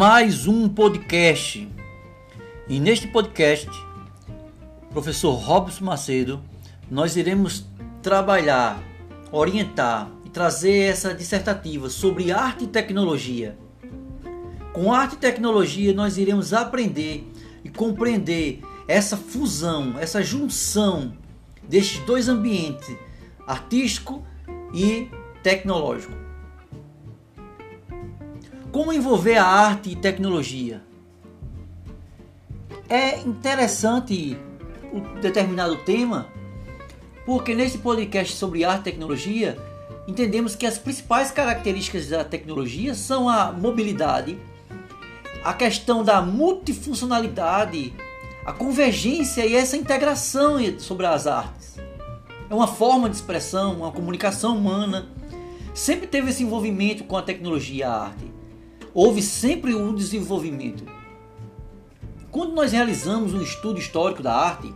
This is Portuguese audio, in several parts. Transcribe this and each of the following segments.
mais um podcast. E neste podcast, professor Robson Macedo, nós iremos trabalhar, orientar e trazer essa dissertativa sobre arte e tecnologia. Com arte e tecnologia, nós iremos aprender e compreender essa fusão, essa junção destes dois ambientes, artístico e tecnológico. Como envolver a arte e tecnologia? É interessante um determinado tema, porque neste podcast sobre arte e tecnologia, entendemos que as principais características da tecnologia são a mobilidade, a questão da multifuncionalidade, a convergência e essa integração sobre as artes. É uma forma de expressão, uma comunicação humana. Sempre teve esse envolvimento com a tecnologia e a arte houve sempre um desenvolvimento. Quando nós realizamos um estudo histórico da arte,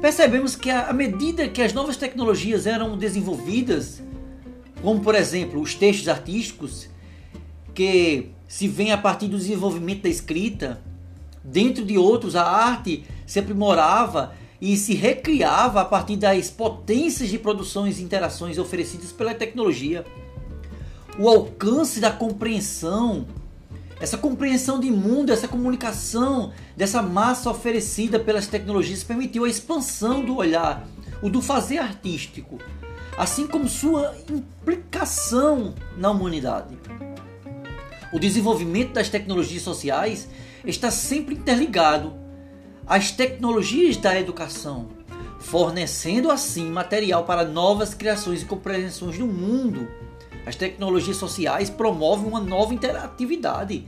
percebemos que à medida que as novas tecnologias eram desenvolvidas, como por exemplo os textos artísticos, que se vem a partir do desenvolvimento da escrita, dentro de outros a arte se aprimorava e se recriava a partir das potências de produções e interações oferecidas pela tecnologia o alcance da compreensão, essa compreensão de mundo, essa comunicação dessa massa oferecida pelas tecnologias permitiu a expansão do olhar, o do fazer artístico, assim como sua implicação na humanidade. O desenvolvimento das tecnologias sociais está sempre interligado às tecnologias da educação, fornecendo assim material para novas criações e compreensões do mundo as tecnologias sociais promovem uma nova interatividade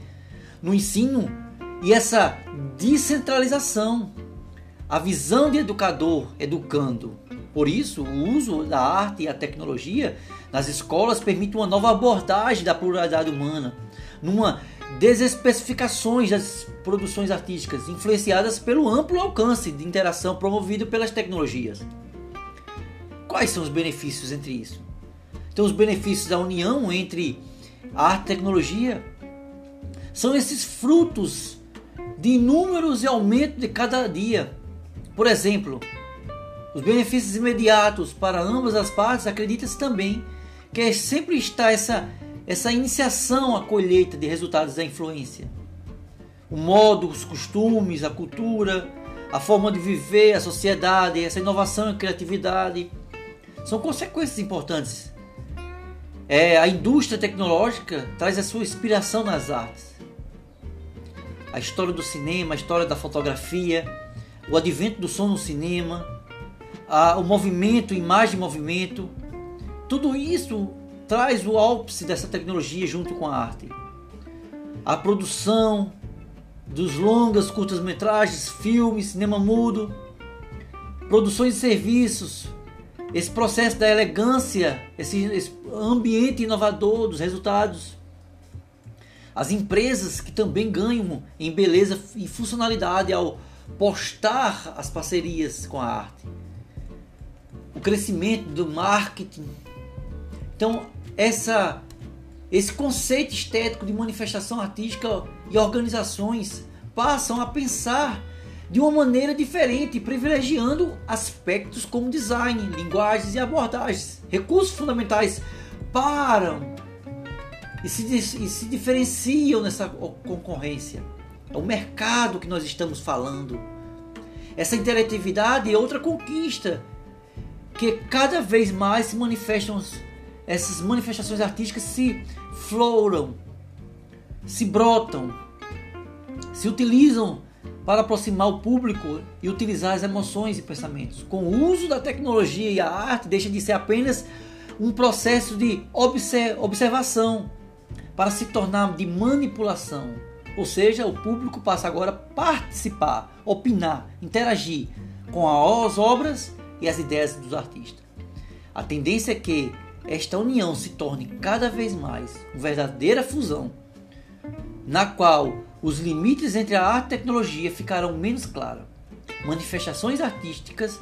no ensino e essa descentralização. A visão de educador educando. Por isso, o uso da arte e a tecnologia nas escolas permite uma nova abordagem da pluralidade humana, numa desespecificações das produções artísticas influenciadas pelo amplo alcance de interação promovido pelas tecnologias. Quais são os benefícios entre isso? Então, os benefícios da união entre a arte e tecnologia são esses frutos de inúmeros e aumento de cada dia. Por exemplo, os benefícios imediatos para ambas as partes, acredita-se também que é sempre está essa, essa iniciação à colheita de resultados da influência. O modo, os costumes, a cultura, a forma de viver, a sociedade, essa inovação e criatividade são consequências importantes é, a indústria tecnológica traz a sua inspiração nas artes. A história do cinema, a história da fotografia, o advento do som no cinema, a, o movimento, imagem e movimento, tudo isso traz o ápice dessa tecnologia junto com a arte. A produção dos longas, curtas-metragens, filmes, cinema mudo, produções de serviços, esse processo da elegância, esse, esse ambiente inovador dos resultados. As empresas que também ganham em beleza e funcionalidade ao postar as parcerias com a arte. O crescimento do marketing. Então, essa, esse conceito estético de manifestação artística e organizações passam a pensar de uma maneira diferente, privilegiando aspectos como design, linguagens e abordagens. Recursos fundamentais param e se, e se diferenciam nessa concorrência. É o mercado que nós estamos falando. Essa interatividade é outra conquista que cada vez mais se manifestam, essas manifestações artísticas se floram, se brotam, se utilizam para aproximar o público e utilizar as emoções e pensamentos. Com o uso da tecnologia e a arte, deixa de ser apenas um processo de observação para se tornar de manipulação. Ou seja, o público passa agora a participar, opinar, interagir com as obras e as ideias dos artistas. A tendência é que esta união se torne cada vez mais uma verdadeira fusão, na qual os limites entre a arte e a tecnologia ficarão menos claros. Manifestações artísticas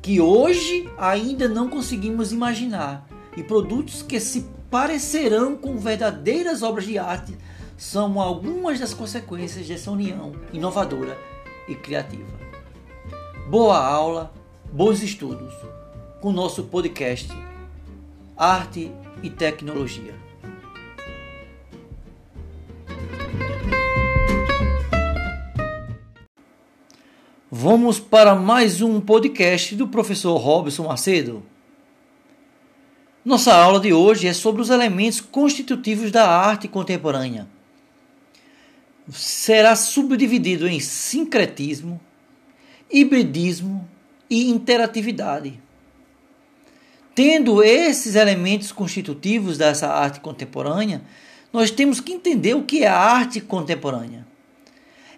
que hoje ainda não conseguimos imaginar e produtos que se parecerão com verdadeiras obras de arte são algumas das consequências dessa união inovadora e criativa. Boa aula, bons estudos com o nosso podcast Arte e Tecnologia. Vamos para mais um podcast do professor Robson Macedo. Nossa aula de hoje é sobre os elementos constitutivos da arte contemporânea. Será subdividido em sincretismo, hibridismo e interatividade. Tendo esses elementos constitutivos dessa arte contemporânea, nós temos que entender o que é a arte contemporânea.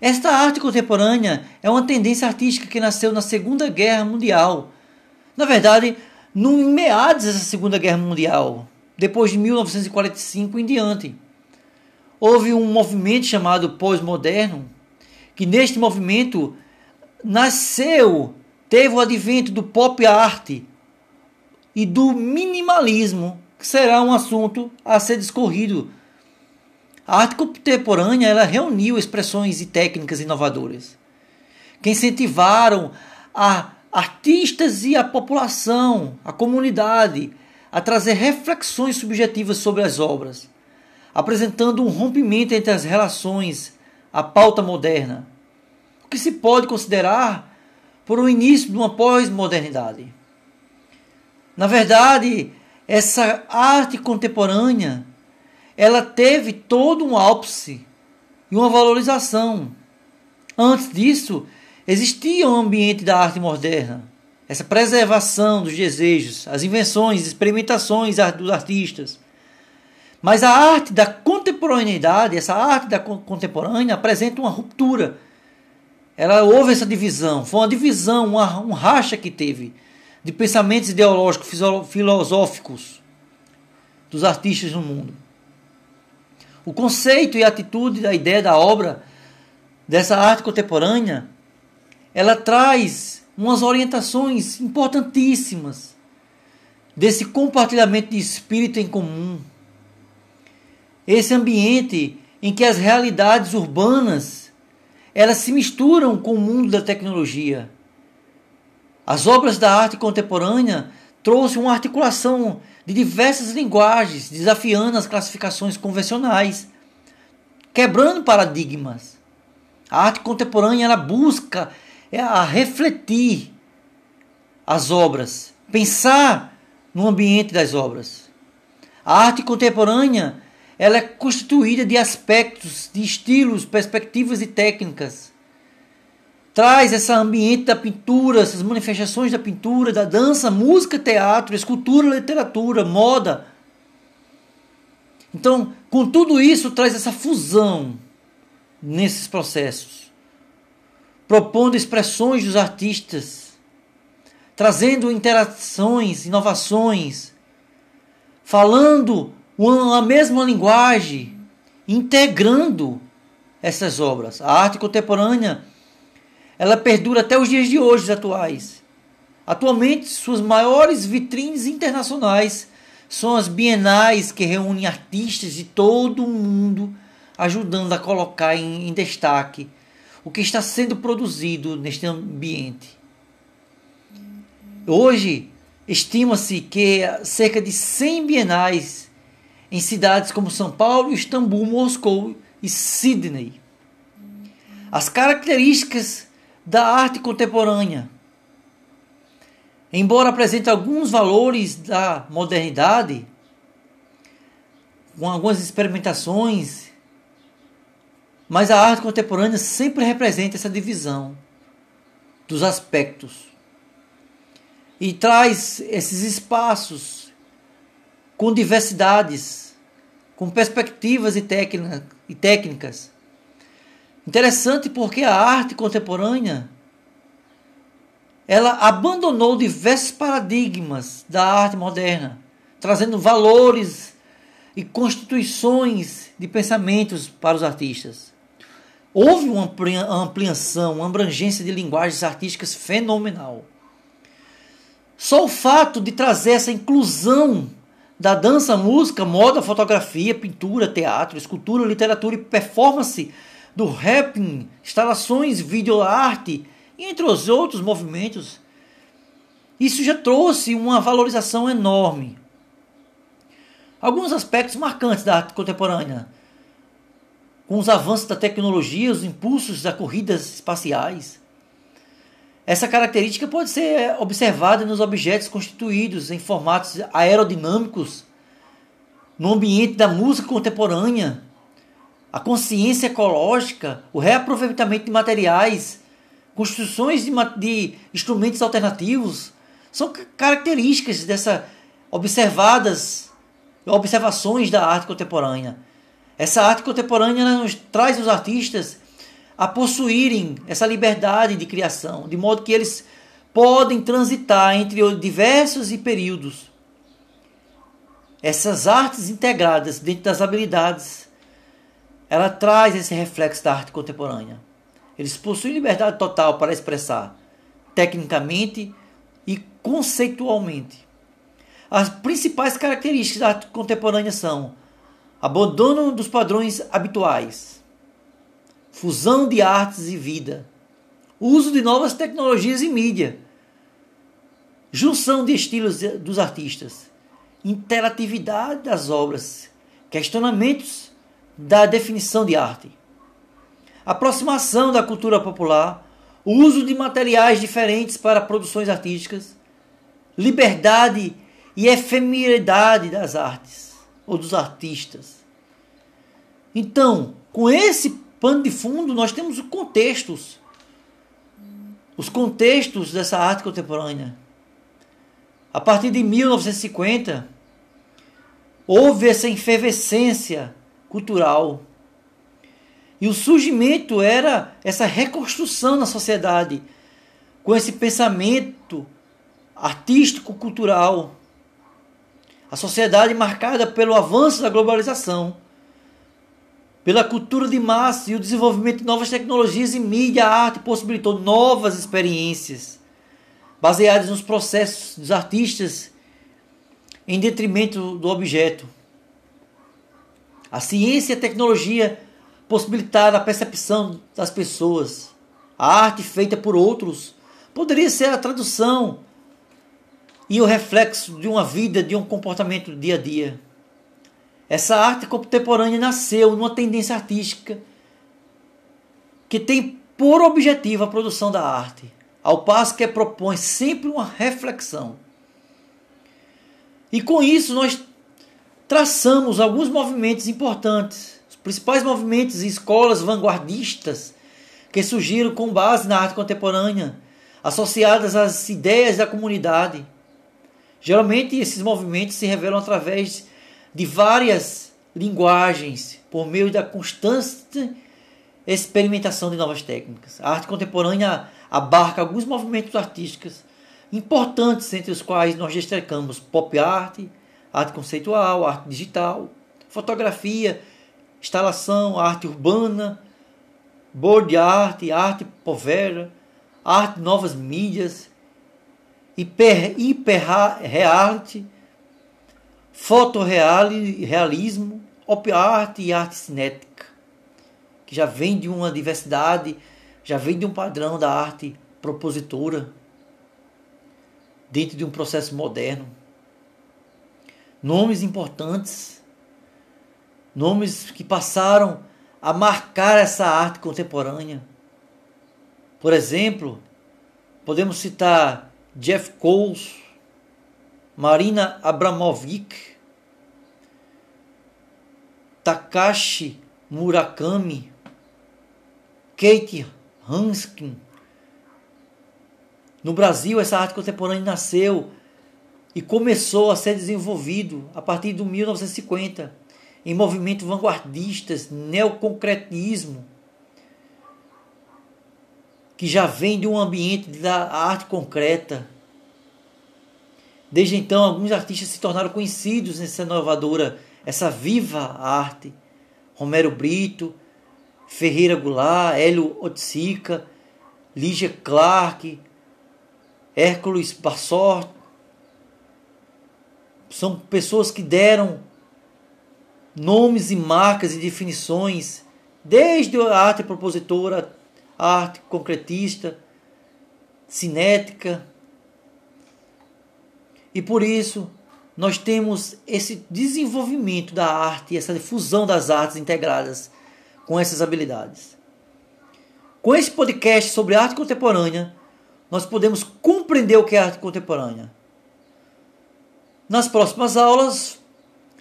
Esta arte contemporânea é uma tendência artística que nasceu na Segunda Guerra Mundial. Na verdade, no meados dessa Segunda Guerra Mundial, depois de 1945 em diante. Houve um movimento chamado pós-moderno, que neste movimento nasceu, teve o advento do pop art e do minimalismo, que será um assunto a ser discorrido. A arte contemporânea ela reuniu expressões e técnicas inovadoras que incentivaram a artistas e a população, a comunidade, a trazer reflexões subjetivas sobre as obras, apresentando um rompimento entre as relações, a pauta moderna, o que se pode considerar por o início de uma pós-modernidade. Na verdade, essa arte contemporânea, ela teve todo um ápice e uma valorização. Antes disso, Existia um ambiente da arte moderna, essa preservação dos desejos, as invenções, experimentações dos artistas. Mas a arte da contemporaneidade, essa arte da contemporânea, apresenta uma ruptura. Ela houve essa divisão, foi uma divisão, uma, um racha que teve de pensamentos ideológicos, filosóficos dos artistas no mundo. O conceito e a atitude da ideia da obra dessa arte contemporânea ela traz umas orientações importantíssimas desse compartilhamento de espírito em comum. Esse ambiente em que as realidades urbanas elas se misturam com o mundo da tecnologia. As obras da arte contemporânea trouxe uma articulação de diversas linguagens, desafiando as classificações convencionais, quebrando paradigmas. A arte contemporânea ela busca é a refletir as obras, pensar no ambiente das obras. A arte contemporânea ela é constituída de aspectos, de estilos, perspectivas e técnicas. Traz esse ambiente da pintura, essas manifestações da pintura, da dança, música, teatro, escultura, literatura, moda. Então, com tudo isso, traz essa fusão nesses processos propondo expressões dos artistas, trazendo interações, inovações, falando a mesma linguagem, integrando essas obras. A arte contemporânea ela perdura até os dias de hoje atuais. Atualmente, suas maiores vitrines internacionais são as bienais que reúnem artistas de todo o mundo, ajudando a colocar em, em destaque o que está sendo produzido neste ambiente. Hoje, estima-se que cerca de 100 bienais em cidades como São Paulo, Istambul, Moscou e Sydney. As características da arte contemporânea. Embora apresente alguns valores da modernidade, com algumas experimentações mas a arte contemporânea sempre representa essa divisão dos aspectos e traz esses espaços com diversidades, com perspectivas e, e técnicas. Interessante porque a arte contemporânea ela abandonou diversos paradigmas da arte moderna, trazendo valores e constituições de pensamentos para os artistas. Houve uma ampliação, uma abrangência de linguagens artísticas fenomenal. Só o fato de trazer essa inclusão da dança, música, moda, fotografia, pintura, teatro, escultura, literatura e performance, do rapping, instalações, videoarte, entre os outros movimentos. Isso já trouxe uma valorização enorme. Alguns aspectos marcantes da arte contemporânea, com os avanços da tecnologia, os impulsos das corridas espaciais. Essa característica pode ser observada nos objetos constituídos em formatos aerodinâmicos, no ambiente da música contemporânea, a consciência ecológica, o reaproveitamento de materiais, construções de, de instrumentos alternativos, são características dessa observadas observações da arte contemporânea. Essa arte contemporânea nos traz os artistas a possuírem essa liberdade de criação, de modo que eles podem transitar entre diversos períodos. Essas artes integradas dentro das habilidades, ela traz esse reflexo da arte contemporânea. Eles possuem liberdade total para expressar tecnicamente e conceitualmente. As principais características da arte contemporânea são abandono dos padrões habituais, fusão de artes e vida, uso de novas tecnologias e mídia, junção de estilos dos artistas, interatividade das obras, questionamentos da definição de arte, aproximação da cultura popular, uso de materiais diferentes para produções artísticas, liberdade e efemeridade das artes ou dos artistas. Então, com esse pano de fundo, nós temos os contextos. Os contextos dessa arte contemporânea. A partir de 1950, houve essa efervescência cultural. E o surgimento era essa reconstrução na sociedade, com esse pensamento artístico-cultural. A sociedade marcada pelo avanço da globalização pela cultura de massa e o desenvolvimento de novas tecnologias e mídia, a arte possibilitou novas experiências baseadas nos processos dos artistas em detrimento do objeto. A ciência e a tecnologia possibilitaram a percepção das pessoas. A arte feita por outros poderia ser a tradução e o reflexo de uma vida, de um comportamento do dia a dia. Essa arte contemporânea nasceu numa tendência artística que tem por objetivo a produção da arte, ao passo que propõe sempre uma reflexão. E com isso nós traçamos alguns movimentos importantes, os principais movimentos e escolas vanguardistas que surgiram com base na arte contemporânea, associadas às ideias da comunidade. Geralmente esses movimentos se revelam através de várias linguagens por meio da constante experimentação de novas técnicas. A arte contemporânea abarca alguns movimentos artísticos importantes, entre os quais nós destacamos pop art, arte conceitual, arte digital, fotografia, instalação, arte urbana, board art, arte povera, arte novas mídias, hiper, hiper reality, fotorrealismo, op art e arte cinética, que já vem de uma diversidade, já vem de um padrão da arte propositora, dentro de um processo moderno. Nomes importantes, nomes que passaram a marcar essa arte contemporânea. Por exemplo, podemos citar Jeff Koons, Marina Abramovic, Takashi Murakami, Kate Hanskin. No Brasil, essa arte contemporânea nasceu e começou a ser desenvolvido a partir de 1950 em movimentos vanguardistas, neoconcretismo, que já vem de um ambiente da arte concreta. Desde então, alguns artistas se tornaram conhecidos nessa inovadora essa viva arte. Romero Brito, Ferreira Goulart, Hélio Otsica, Lígia Clark, Hércules Bassort, são pessoas que deram nomes e marcas e definições, desde a arte propositora, a arte concretista, cinética. E por isso nós temos esse desenvolvimento da arte, essa fusão das artes integradas com essas habilidades. Com esse podcast sobre arte contemporânea, nós podemos compreender o que é arte contemporânea. Nas próximas aulas,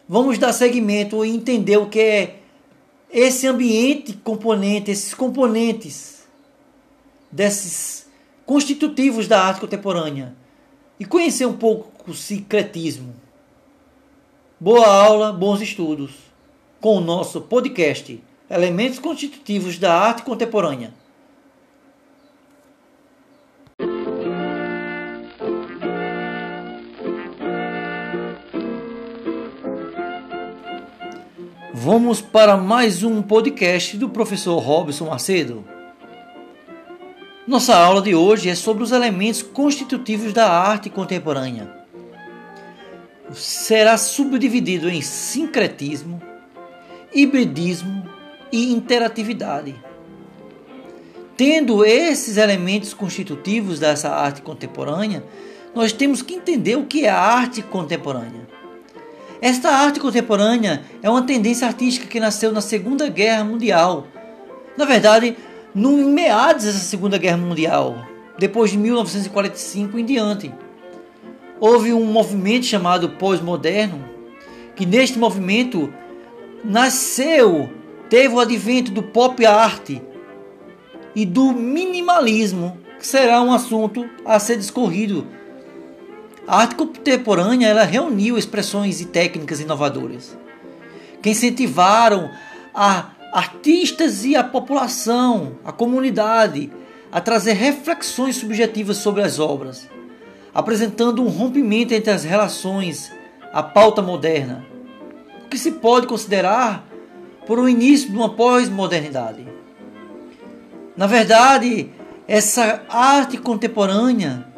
vamos dar seguimento e entender o que é esse ambiente componente, esses componentes desses constitutivos da arte contemporânea e conhecer um pouco o secretismo. Boa aula, bons estudos com o nosso podcast Elementos Constitutivos da Arte Contemporânea. Vamos para mais um podcast do professor Robson Macedo. Nossa aula de hoje é sobre os elementos constitutivos da arte contemporânea. Será subdividido em sincretismo, hibridismo e interatividade. Tendo esses elementos constitutivos dessa arte contemporânea, nós temos que entender o que é a arte contemporânea. Esta arte contemporânea é uma tendência artística que nasceu na Segunda Guerra Mundial. Na verdade, no meados dessa Segunda Guerra Mundial, depois de 1945 em diante. Houve um movimento chamado pós-moderno, que neste movimento nasceu, teve o advento do pop art e do minimalismo, que será um assunto a ser discorrido a arte contemporânea ela reuniu expressões e técnicas inovadoras que incentivaram a artistas e a população, a comunidade, a trazer reflexões subjetivas sobre as obras, apresentando um rompimento entre as relações, a pauta moderna, o que se pode considerar por um início de uma pós-modernidade. Na verdade, essa arte contemporânea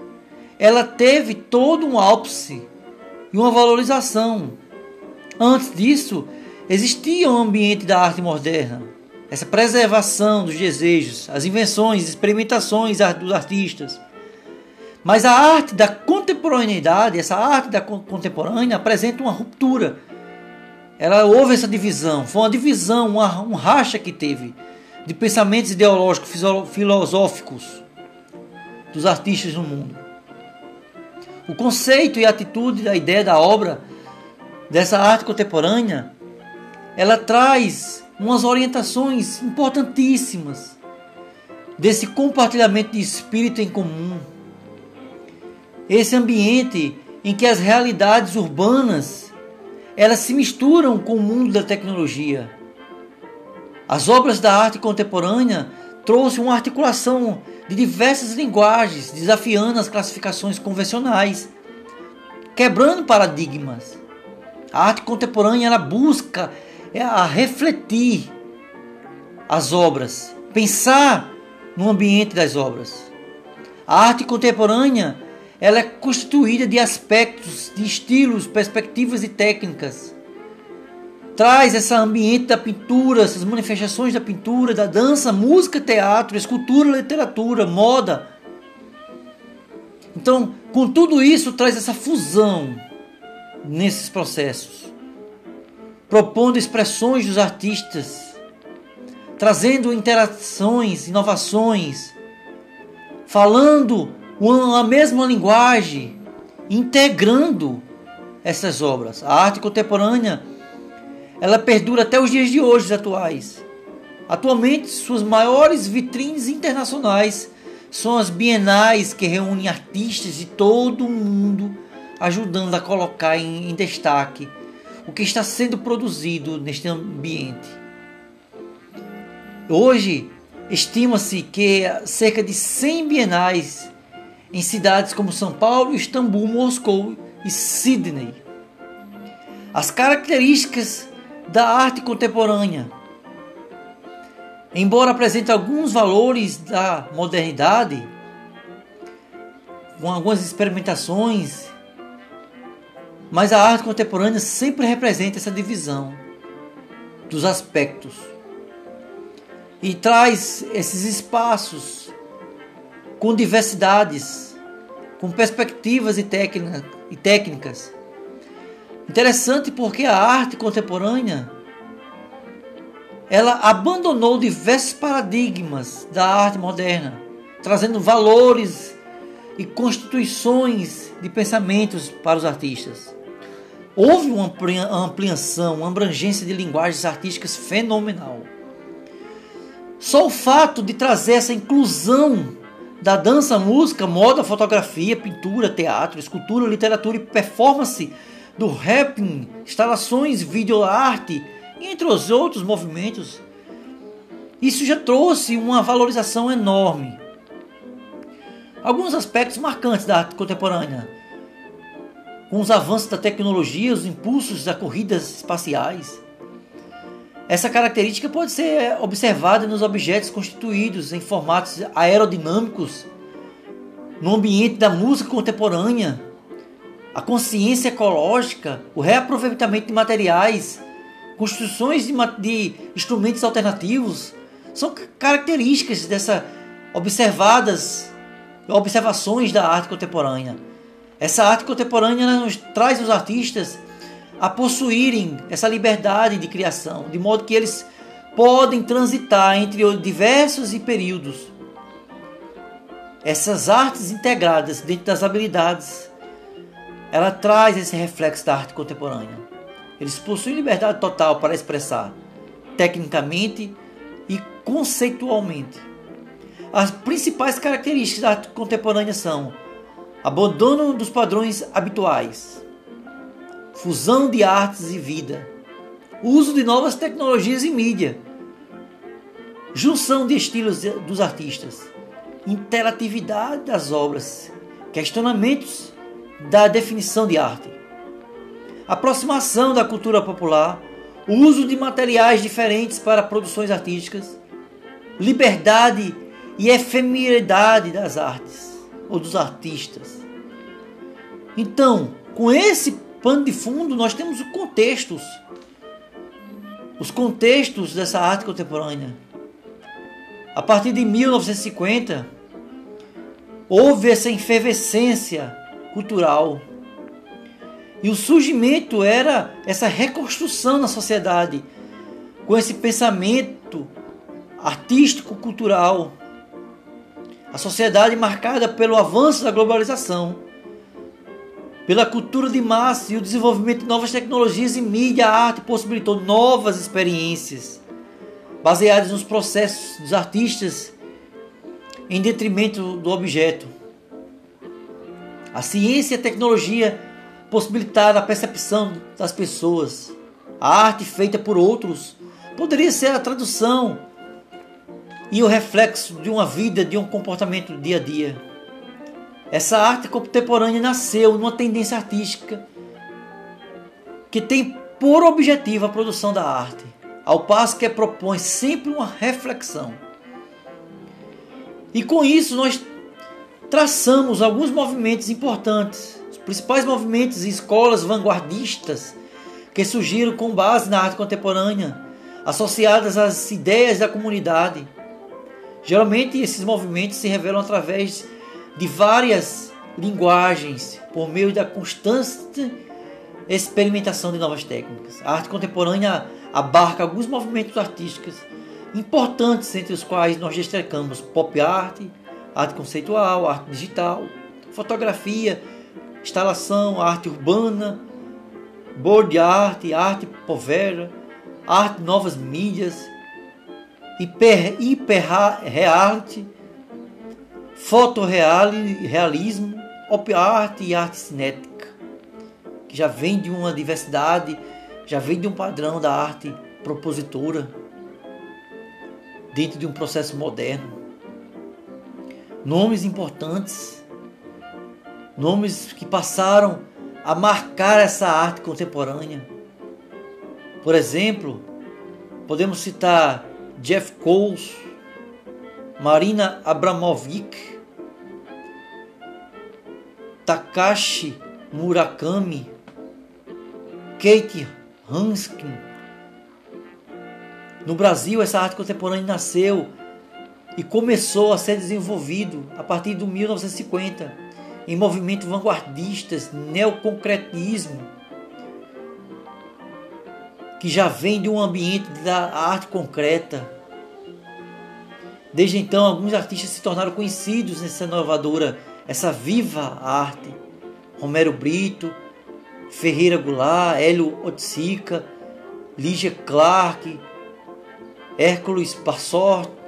ela teve todo um ápice e uma valorização. Antes disso, existia um ambiente da arte moderna, essa preservação dos desejos, as invenções, experimentações dos artistas. Mas a arte da contemporaneidade, essa arte da contemporânea, apresenta uma ruptura. Ela houve essa divisão, foi uma divisão, uma, um racha que teve de pensamentos ideológicos, filosóficos dos artistas no mundo. O conceito e a atitude da ideia da obra dessa arte contemporânea, ela traz umas orientações importantíssimas desse compartilhamento de espírito em comum. Esse ambiente em que as realidades urbanas elas se misturam com o mundo da tecnologia. As obras da arte contemporânea trouxe uma articulação de diversas linguagens, desafiando as classificações convencionais, quebrando paradigmas. A arte contemporânea ela busca é, a refletir as obras, pensar no ambiente das obras. A arte contemporânea ela é constituída de aspectos, de estilos, perspectivas e técnicas traz esse ambiente da pintura, essas manifestações da pintura, da dança, música, teatro, escultura, literatura, moda. Então, com tudo isso, traz essa fusão nesses processos, propondo expressões dos artistas, trazendo interações, inovações, falando a mesma linguagem, integrando essas obras. A arte contemporânea ela perdura até os dias de hoje atuais. Atualmente, suas maiores vitrines internacionais são as bienais que reúnem artistas de todo o mundo, ajudando a colocar em, em destaque o que está sendo produzido neste ambiente. Hoje, estima-se que cerca de 100 bienais em cidades como São Paulo, Istambul, Moscou e Sydney. As características da arte contemporânea. Embora apresente alguns valores da modernidade, com algumas experimentações Mas a arte contemporânea sempre representa essa divisão dos aspectos e traz esses espaços com diversidades, com perspectivas e, e técnicas. Interessante porque a arte contemporânea ela abandonou diversos paradigmas da arte moderna, trazendo valores e constituições de pensamentos para os artistas. Houve uma ampliação, uma abrangência de linguagens artísticas fenomenal. Só o fato de trazer essa inclusão da dança, música, moda, fotografia, pintura, teatro, escultura, literatura e performance, do rapping, instalações, videoarte, entre os outros movimentos, isso já trouxe uma valorização enorme. Alguns aspectos marcantes da arte contemporânea com os avanços da tecnologia, os impulsos das corridas espaciais. Essa característica pode ser observada nos objetos constituídos em formatos aerodinâmicos, no ambiente da música contemporânea, a consciência ecológica, o reaproveitamento de materiais, construções de, de instrumentos alternativos, são características dessa observadas observações da arte contemporânea. Essa arte contemporânea nos traz os artistas a possuírem essa liberdade de criação, de modo que eles podem transitar entre diversos períodos. Essas artes integradas dentro das habilidades, ela traz esse reflexo da arte contemporânea. Eles possuem liberdade total para expressar tecnicamente e conceitualmente. As principais características da arte contemporânea são abandono dos padrões habituais, fusão de artes e vida, uso de novas tecnologias e mídia, junção de estilos dos artistas, interatividade das obras, questionamentos da definição de arte, aproximação da cultura popular, uso de materiais diferentes para produções artísticas, liberdade e efemeridade das artes ou dos artistas. Então, com esse pano de fundo, nós temos os contextos, os contextos dessa arte contemporânea. A partir de 1950, houve essa efervescência cultural. E o surgimento era essa reconstrução na sociedade, com esse pensamento artístico-cultural a sociedade marcada pelo avanço da globalização, pela cultura de massa e o desenvolvimento de novas tecnologias e mídia, a arte possibilitou novas experiências baseadas nos processos dos artistas em detrimento do objeto. A ciência e a tecnologia possibilitaram a percepção das pessoas. A arte feita por outros poderia ser a tradução e o reflexo de uma vida, de um comportamento dia a dia. Essa arte contemporânea nasceu numa tendência artística que tem por objetivo a produção da arte, ao passo que propõe sempre uma reflexão. E com isso nós traçamos alguns movimentos importantes, os principais movimentos e escolas vanguardistas que surgiram com base na arte contemporânea, associadas às ideias da comunidade Geralmente esses movimentos se revelam através de várias linguagens, por meio da constante experimentação de novas técnicas. A arte contemporânea abarca alguns movimentos artísticos importantes, entre os quais nós destacamos pop art, arte conceitual, arte digital, fotografia, instalação, arte urbana, board art, arte povera, arte novas mídias, hiper, hiperreality, fotorrealismo, op art e arte cinética, que já vem de uma diversidade, já vem de um padrão da arte propositora dentro de um processo moderno. Nomes importantes, nomes que passaram a marcar essa arte contemporânea. Por exemplo, podemos citar Jeff Koons, Marina Abramovic, Takashi Murakami, Kate Hanskin. No Brasil, essa arte contemporânea nasceu e começou a ser desenvolvido a partir de 1950 em movimentos vanguardistas, neoconcretismo, que já vem de um ambiente da arte concreta. Desde então, alguns artistas se tornaram conhecidos nessa inovadora, essa viva arte. Romero Brito, Ferreira Goulart, Hélio Otsica, Lígia Clark, Hércules Passort.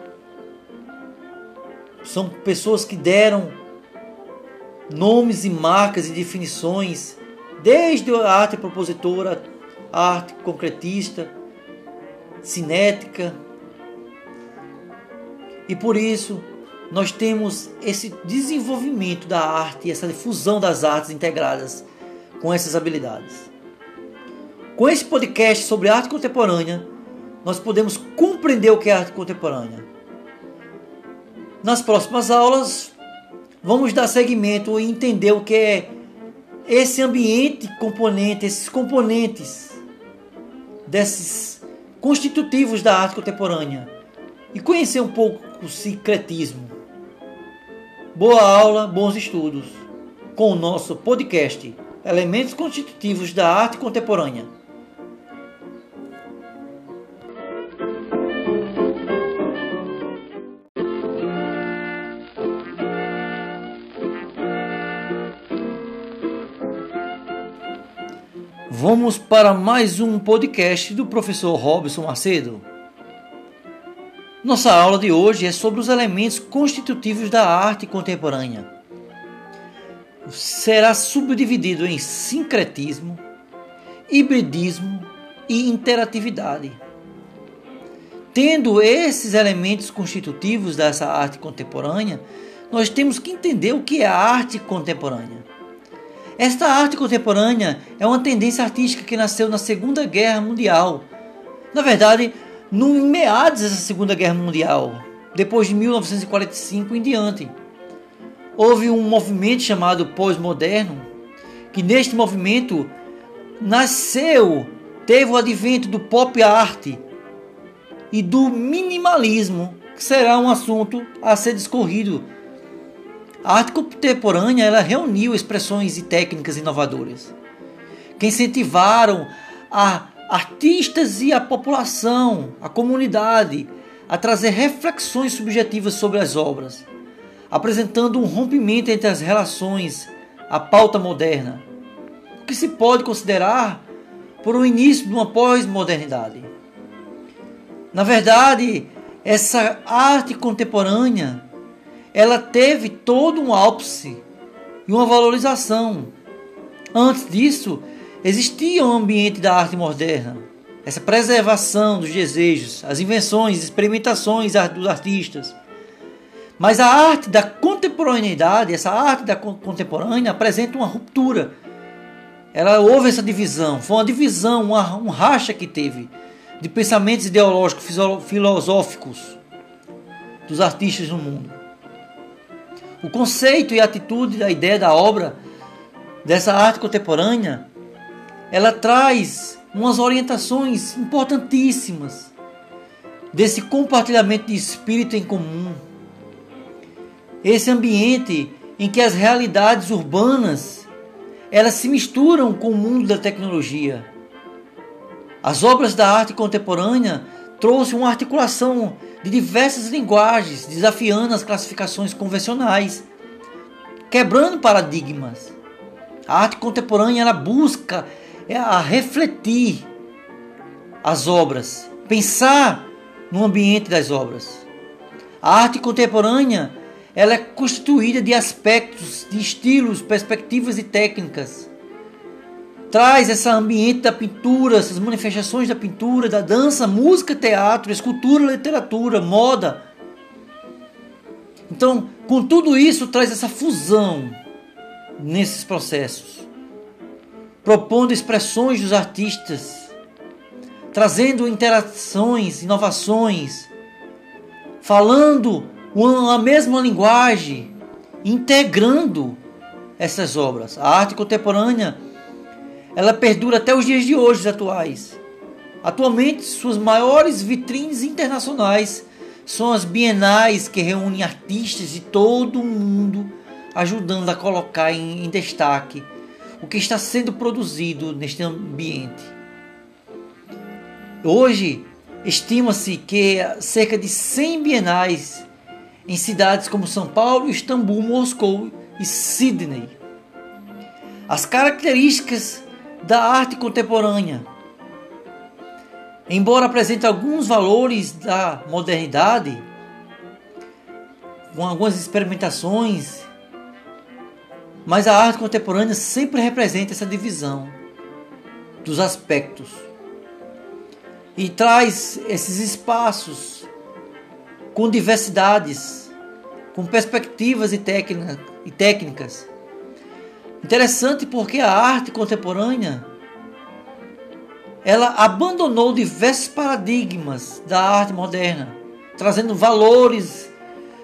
São pessoas que deram nomes e marcas e definições, desde a arte propositora, a arte concretista, cinética. E por isso nós temos esse desenvolvimento da arte, essa difusão das artes integradas com essas habilidades. Com esse podcast sobre arte contemporânea, nós podemos compreender o que é arte contemporânea. Nas próximas aulas, vamos dar seguimento e entender o que é esse ambiente componente, esses componentes desses constitutivos da arte contemporânea e conhecer um pouco o secretismo. Boa aula, bons estudos com o nosso podcast Elementos Constitutivos da Arte Contemporânea. Vamos para mais um podcast do professor Robson Macedo. Nossa aula de hoje é sobre os elementos constitutivos da arte contemporânea. Será subdividido em sincretismo, hibridismo e interatividade. Tendo esses elementos constitutivos dessa arte contemporânea, nós temos que entender o que é a arte contemporânea. Esta arte contemporânea é uma tendência artística que nasceu na Segunda Guerra Mundial. Na verdade, no meados dessa Segunda Guerra Mundial, depois de 1945 em diante. Houve um movimento chamado pós-moderno, que neste movimento nasceu, teve o advento do pop art e do minimalismo, que será um assunto a ser discorrido a arte contemporânea ela reuniu expressões e técnicas inovadoras que incentivaram a artistas e a população, a comunidade, a trazer reflexões subjetivas sobre as obras, apresentando um rompimento entre as relações, a pauta moderna, o que se pode considerar por um início de uma pós-modernidade. Na verdade, essa arte contemporânea ela teve todo um ápice e uma valorização. Antes disso, existia um ambiente da arte moderna, essa preservação dos desejos, as invenções, experimentações dos artistas. Mas a arte da contemporaneidade, essa arte da contemporânea, apresenta uma ruptura. Ela houve essa divisão, foi uma divisão, uma, um racha que teve de pensamentos ideológicos, filosóficos dos artistas no mundo. O conceito e a atitude da ideia da obra dessa arte contemporânea, ela traz umas orientações importantíssimas desse compartilhamento de espírito em comum. Esse ambiente em que as realidades urbanas elas se misturam com o mundo da tecnologia. As obras da arte contemporânea trouxe uma articulação de diversas linguagens, desafiando as classificações convencionais, quebrando paradigmas. A arte contemporânea ela busca é, a refletir as obras, pensar no ambiente das obras. A arte contemporânea ela é constituída de aspectos, de estilos, perspectivas e técnicas traz esse ambiente da pintura, essas manifestações da pintura, da dança, música, teatro, escultura, literatura, moda. Então, com tudo isso, traz essa fusão nesses processos, propondo expressões dos artistas, trazendo interações, inovações, falando a mesma linguagem, integrando essas obras. A arte contemporânea ela perdura até os dias de hoje atuais. Atualmente, suas maiores vitrines internacionais são as bienais que reúnem artistas de todo o mundo, ajudando a colocar em, em destaque o que está sendo produzido neste ambiente. Hoje, estima-se que cerca de 100 bienais em cidades como São Paulo, Istambul, Moscou e Sydney. As características da arte contemporânea. Embora apresente alguns valores da modernidade, com algumas experimentações, mas a arte contemporânea sempre representa essa divisão dos aspectos e traz esses espaços com diversidades, com perspectivas e, técnicas Interessante porque a arte contemporânea ela abandonou diversos paradigmas da arte moderna, trazendo valores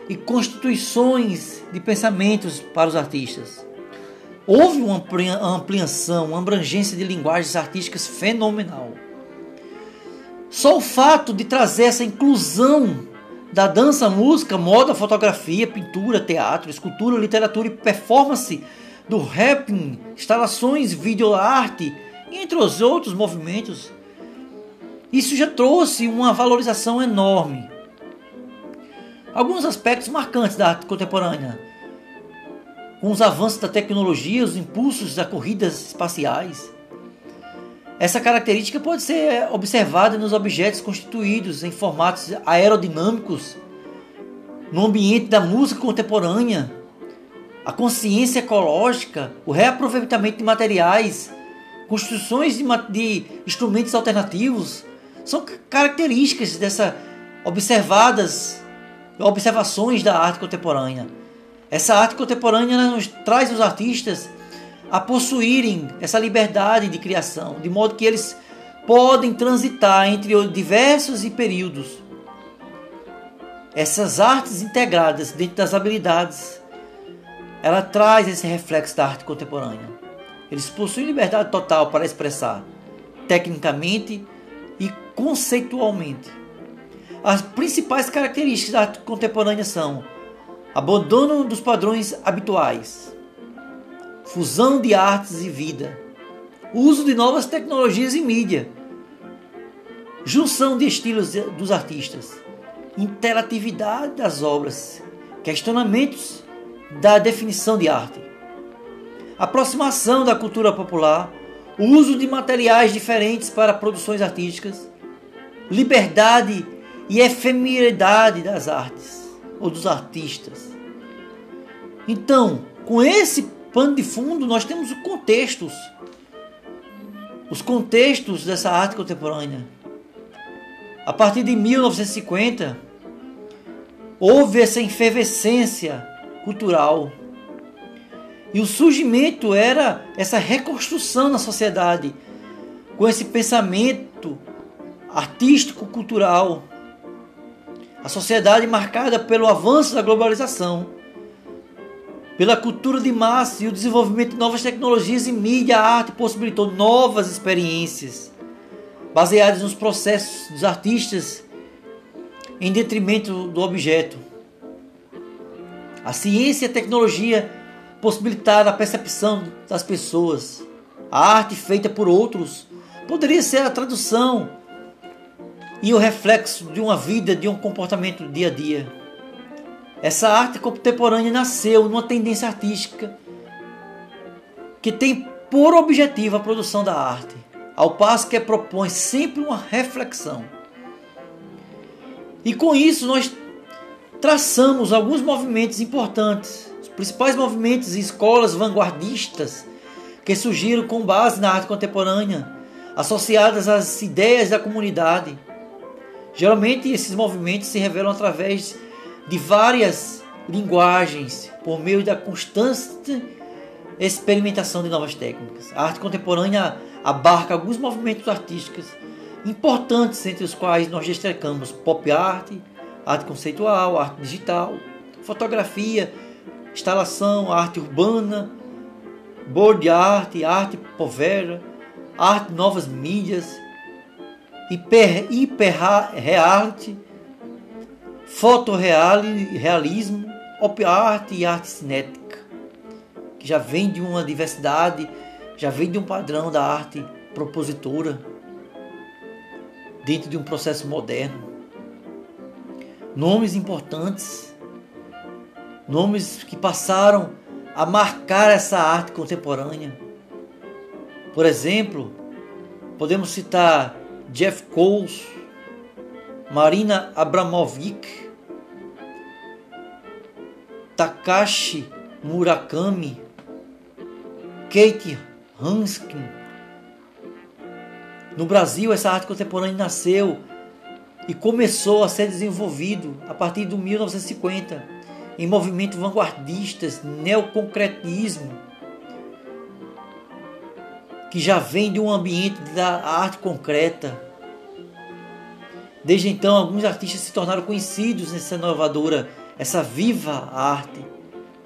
e constituições de pensamentos para os artistas. Houve uma ampliação, uma abrangência de linguagens artísticas fenomenal. Só o fato de trazer essa inclusão da dança, música, moda, fotografia, pintura, teatro, escultura, literatura e performance do rapping, instalações, videoarte, entre os outros movimentos. Isso já trouxe uma valorização enorme. Alguns aspectos marcantes da arte contemporânea, com os avanços da tecnologia, os impulsos das corridas espaciais. Essa característica pode ser observada nos objetos constituídos em formatos aerodinâmicos, no ambiente da música contemporânea, a consciência ecológica, o reaproveitamento de materiais, construções de, de instrumentos alternativos, são características dessa observadas observações da arte contemporânea. Essa arte contemporânea nos traz os artistas a possuírem essa liberdade de criação, de modo que eles podem transitar entre diversos períodos. Essas artes integradas dentro das habilidades ela traz esse reflexo da arte contemporânea. Eles possuem liberdade total para expressar, tecnicamente e conceitualmente. As principais características da arte contemporânea são abandono dos padrões habituais, fusão de artes e vida, uso de novas tecnologias e mídia, junção de estilos dos artistas, interatividade das obras, questionamentos da definição de arte. Aproximação da cultura popular, uso de materiais diferentes para produções artísticas, liberdade e efemeridade das artes ou dos artistas. Então, com esse pano de fundo, nós temos os contextos, os contextos dessa arte contemporânea. A partir de 1950, houve essa efervescência cultural. E o surgimento era essa reconstrução na sociedade, com esse pensamento artístico-cultural. A sociedade marcada pelo avanço da globalização, pela cultura de massa e o desenvolvimento de novas tecnologias e mídia, a arte possibilitou novas experiências, baseadas nos processos dos artistas em detrimento do objeto. A ciência e a tecnologia possibilitaram a percepção das pessoas. A arte feita por outros poderia ser a tradução e o reflexo de uma vida, de um comportamento do dia a dia. Essa arte contemporânea nasceu numa tendência artística que tem por objetivo a produção da arte, ao passo que propõe sempre uma reflexão. E com isso nós traçamos alguns movimentos importantes, os principais movimentos e escolas vanguardistas que surgiram com base na arte contemporânea, associadas às ideias da comunidade. Geralmente esses movimentos se revelam através de várias linguagens, por meio da constante experimentação de novas técnicas. A arte contemporânea abarca alguns movimentos artísticos importantes, entre os quais nós destacamos pop art, arte conceitual, arte digital, fotografia, instalação, arte urbana, board art, arte povera, arte novas mídias, hiper, hiperreality, fotorrealismo, op arte e arte cinética, que já vem de uma diversidade, já vem de um padrão da arte propositora dentro de um processo moderno. Nomes importantes, nomes que passaram a marcar essa arte contemporânea. Por exemplo, podemos citar Jeff Koons, Marina Abramovic, Takashi Murakami, Kate Hanskin. No Brasil, essa arte contemporânea nasceu e começou a ser desenvolvido a partir de 1950 em movimentos vanguardistas, neoconcretismo, que já vem de um ambiente da arte concreta. Desde então, alguns artistas se tornaram conhecidos nessa inovadora, essa viva arte.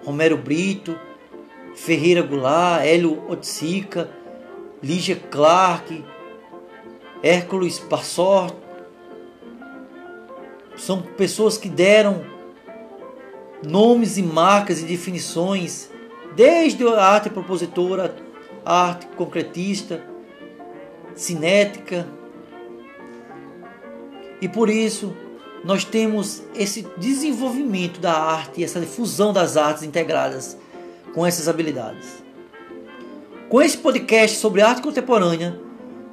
Romero Brito, Ferreira Goulart, Hélio Otsica, Lígia Clark, Hércules Passort. São pessoas que deram nomes e marcas e definições, desde a arte propositora, arte concretista, cinética. E por isso nós temos esse desenvolvimento da arte, essa difusão das artes integradas com essas habilidades. Com esse podcast sobre arte contemporânea,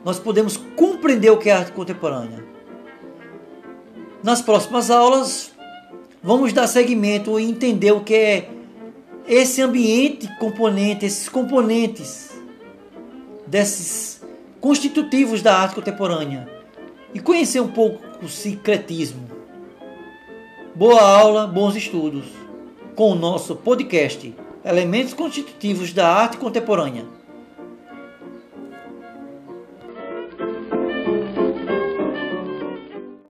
nós podemos compreender o que é arte contemporânea. Nas próximas aulas, vamos dar seguimento e entender o que é esse ambiente componente, esses componentes desses constitutivos da arte contemporânea e conhecer um pouco o secretismo. Boa aula, bons estudos com o nosso podcast Elementos Constitutivos da Arte Contemporânea.